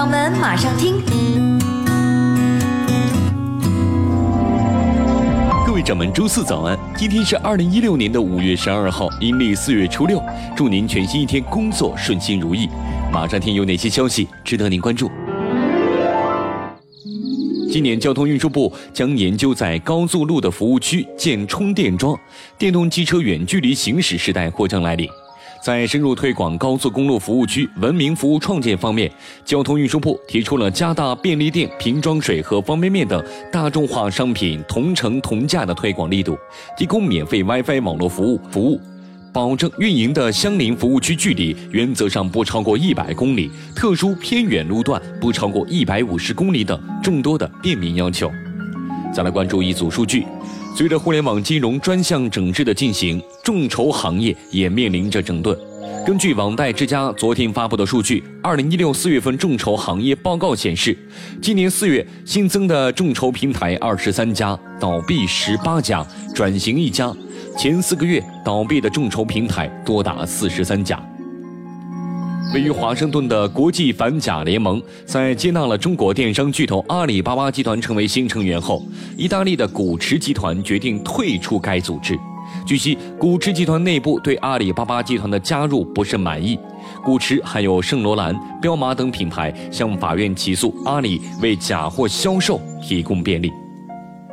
掌门马上听，各位掌门，周四早安！今天是二零一六年的五月十二号，阴历四月初六。祝您全新一天工作顺心如意。马上听有哪些消息值得您关注？今年交通运输部将研究在高速路的服务区建充电桩，电动机车远距离行驶时代或将来临。在深入推广高速公路服务区文明服务创建方面，交通运输部提出了加大便利店、瓶装水和方便面等大众化商品同城同价的推广力度，提供免费 WiFi 网络服务服务，保证运营的相邻服务区距离原则上不超过一百公里，特殊偏远路段不超过一百五十公里等众多的便民要求。再来关注一组数据。随着互联网金融专项整治的进行，众筹行业也面临着整顿。根据网贷之家昨天发布的数据，二零一六四月份众筹行业报告显示，今年四月新增的众筹平台二十三家，倒闭十八家，转型一家。前四个月倒闭的众筹平台多达四十三家。位于华盛顿的国际反假联盟，在接纳了中国电商巨头阿里巴巴集团成为新成员后，意大利的古驰集团决定退出该组织。据悉，古驰集团内部对阿里巴巴集团的加入不甚满意，古驰还有圣罗兰、彪马等品牌向法院起诉阿里为假货销售提供便利。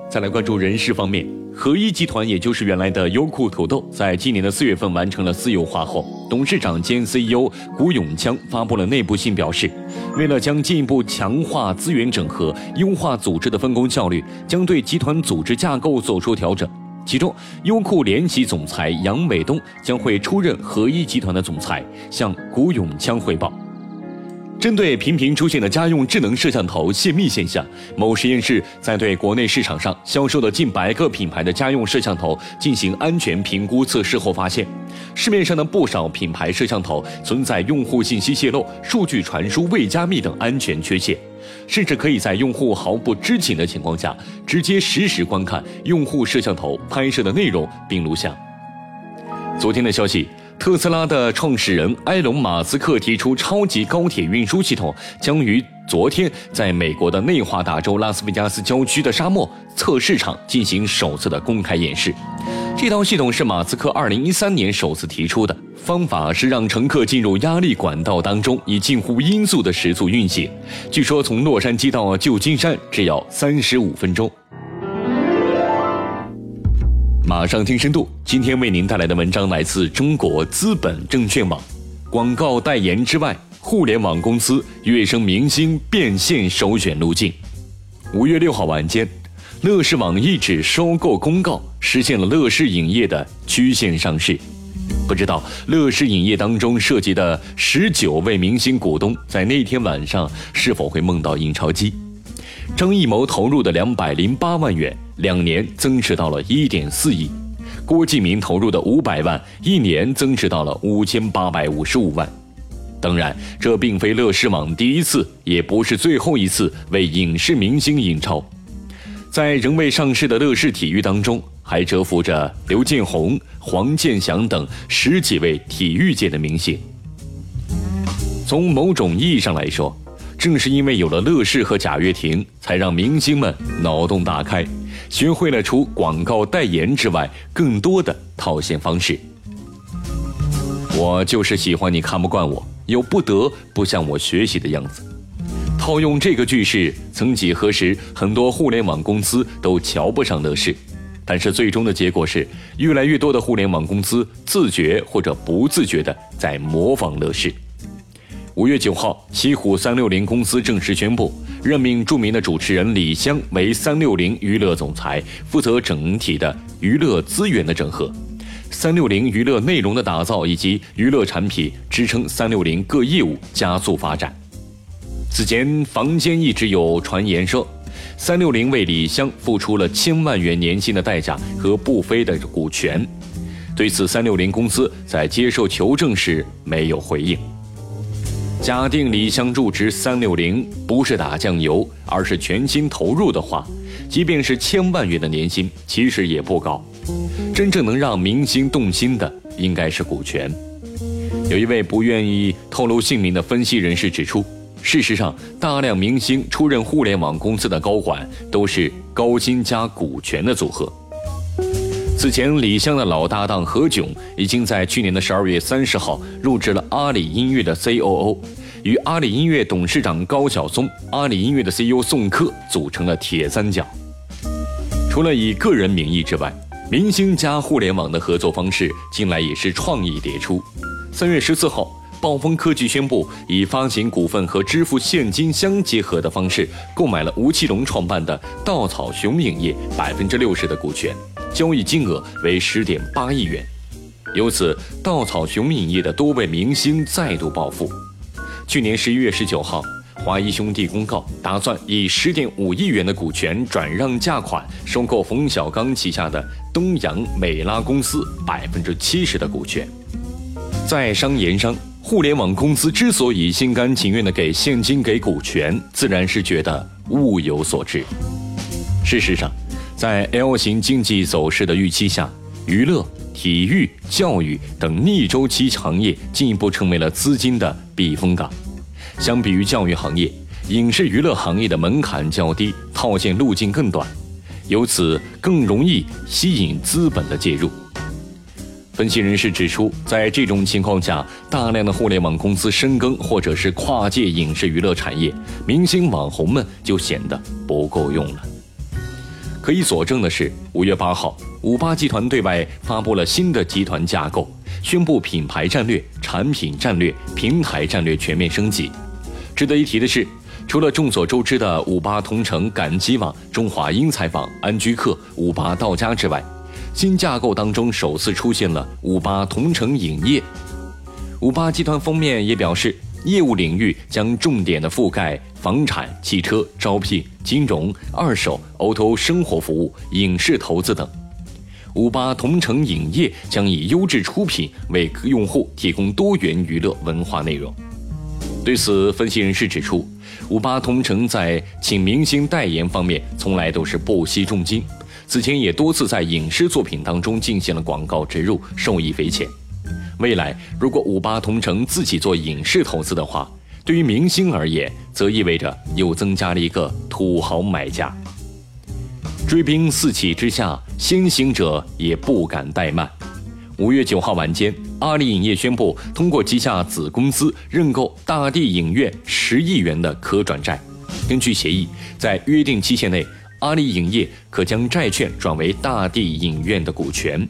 再来关注人事方面。合一集团，也就是原来的优酷土豆，在今年的四月份完成了私有化后，董事长兼 CEO 谷永锵发布了内部信，表示，为了将进一步强化资源整合、优化组织的分工效率，将对集团组织架构做出调整。其中，优酷联席总裁杨伟东将会出任合一集团的总裁，向谷永锵汇报。针对频频出现的家用智能摄像头泄密现象，某实验室在对国内市场上销售的近百个品牌的家用摄像头进行安全评估测试后发现，市面上的不少品牌摄像头存在用户信息泄露、数据传输未加密等安全缺陷，甚至可以在用户毫不知情的情况下，直接实时观看用户摄像头拍摄的内容并录像。昨天的消息。特斯拉的创始人埃隆·马斯克提出，超级高铁运输系统将于昨天在美国的内华达州拉斯维加斯郊区的沙漠测试场进行首次的公开演示。这套系统是马斯克2013年首次提出的，方法是让乘客进入压力管道当中，以近乎音速的时速运行。据说从洛杉矶到旧金山只要三十五分钟。马上听深度，今天为您带来的文章来自中国资本证券网。广告代言之外，互联网公司跃升明星变现首选路径。五月六号晚间，乐视网一纸收购公告实现了乐视影业的曲线上市。不知道乐视影业当中涉及的十九位明星股东，在那天晚上是否会梦到印钞机？张艺谋投入的两百零八万元。两年增值到了一点四亿，郭敬明投入的五百万，一年增值到了五千八百五十五万。当然，这并非乐视网第一次，也不是最后一次为影视明星引钞。在仍未上市的乐视体育当中，还蛰伏着刘建宏、黄健翔等十几位体育界的明星。从某种意义上来说，正是因为有了乐视和贾跃亭，才让明星们脑洞大开。学会了除广告代言之外更多的套现方式。我就是喜欢你看不惯我，又不得不向我学习的样子。套用这个句式，曾几何时，很多互联网公司都瞧不上乐视，但是最终的结果是，越来越多的互联网公司自觉或者不自觉的在模仿乐视。五月九号，西湖三六零公司正式宣布。任命著名的主持人李湘为三六零娱乐总裁，负责整体的娱乐资源的整合、三六零娱乐内容的打造以及娱乐产品支撑三六零各业务加速发展。此前坊间一直有传言说，三六零为李湘付出了千万元年薪的代价和不菲的股权。对此，三六零公司在接受求证时没有回应。假定李湘入职三六零不是打酱油，而是全心投入的话，即便是千万元的年薪，其实也不高。真正能让明星动心的，应该是股权。有一位不愿意透露姓名的分析人士指出，事实上，大量明星出任互联网公司的高管都是高薪加股权的组合。此前，李湘的老搭档何炅已经在去年的十二月三十号入职了阿里音乐的 COO，与阿里音乐董事长高晓松、阿里音乐的 CEO 宋柯组成了铁三角。除了以个人名义之外，明星加互联网的合作方式近来也是创意迭出。三月十四号。暴风科技宣布，以发行股份和支付现金相结合的方式，购买了吴奇隆创办的稻草熊影业百分之六十的股权，交易金额为十点八亿元。由此，稻草熊影业的多位明星再度暴富。去年十一月十九号，华谊兄弟公告，打算以十点五亿元的股权转让价款，收购冯小刚旗下的东洋美拉公司百分之七十的股权。在商言商。互联网公司之所以心甘情愿地给现金、给股权，自然是觉得物有所值。事实上，在 L 型经济走势的预期下，娱乐、体育、教育等逆周期行业进一步成为了资金的避风港。相比于教育行业，影视娱乐行业的门槛较低，套现路径更短，由此更容易吸引资本的介入。分析人士指出，在这种情况下，大量的互联网公司深耕或者是跨界影视娱乐产业，明星网红们就显得不够用了。可以佐证的是，五月八号，五八集团对外发布了新的集团架构，宣布品牌战略、产品战略、平台战略全面升级。值得一提的是，除了众所周知的五八同城、赶集网、中华英才网、安居客、五八到家之外，新架构当中首次出现了五八同城影业，五八集团封面也表示，业务领域将重点的覆盖房产、汽车、招聘、金融、二手、O2O 生活服务、影视投资等。五八同城影业将以优质出品为用户提供多元娱乐文化内容。对此，分析人士指出，五八同城在请明星代言方面从来都是不惜重金。此前也多次在影视作品当中进行了广告植入，受益匪浅。未来如果五八同城自己做影视投资的话，对于明星而言，则意味着又增加了一个土豪买家。追兵四起之下，先行者也不敢怠慢。五月九号晚间，阿里影业宣布通过旗下子公司认购大地影院十亿元的可转债，根据协议，在约定期限内。阿里影业可将债券转为大地影院的股权。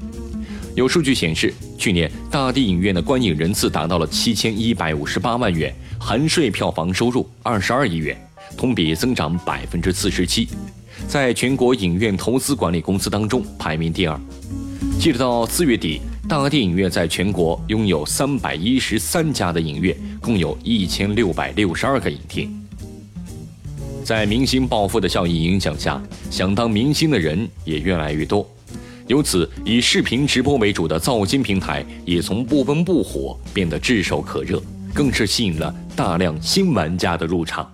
有数据显示，去年大地影院的观影人次达到了七千一百五十八万元，含税票房收入二十二亿元，同比增长百分之四十七，在全国影院投资管理公司当中排名第二。截止到四月底，大地影院在全国拥有三百一十三家的影院，共有一千六百六十二个影厅。在明星暴富的效应影响下，想当明星的人也越来越多，由此以视频直播为主的造星平台也从不温不火变得炙手可热，更是吸引了大量新玩家的入场。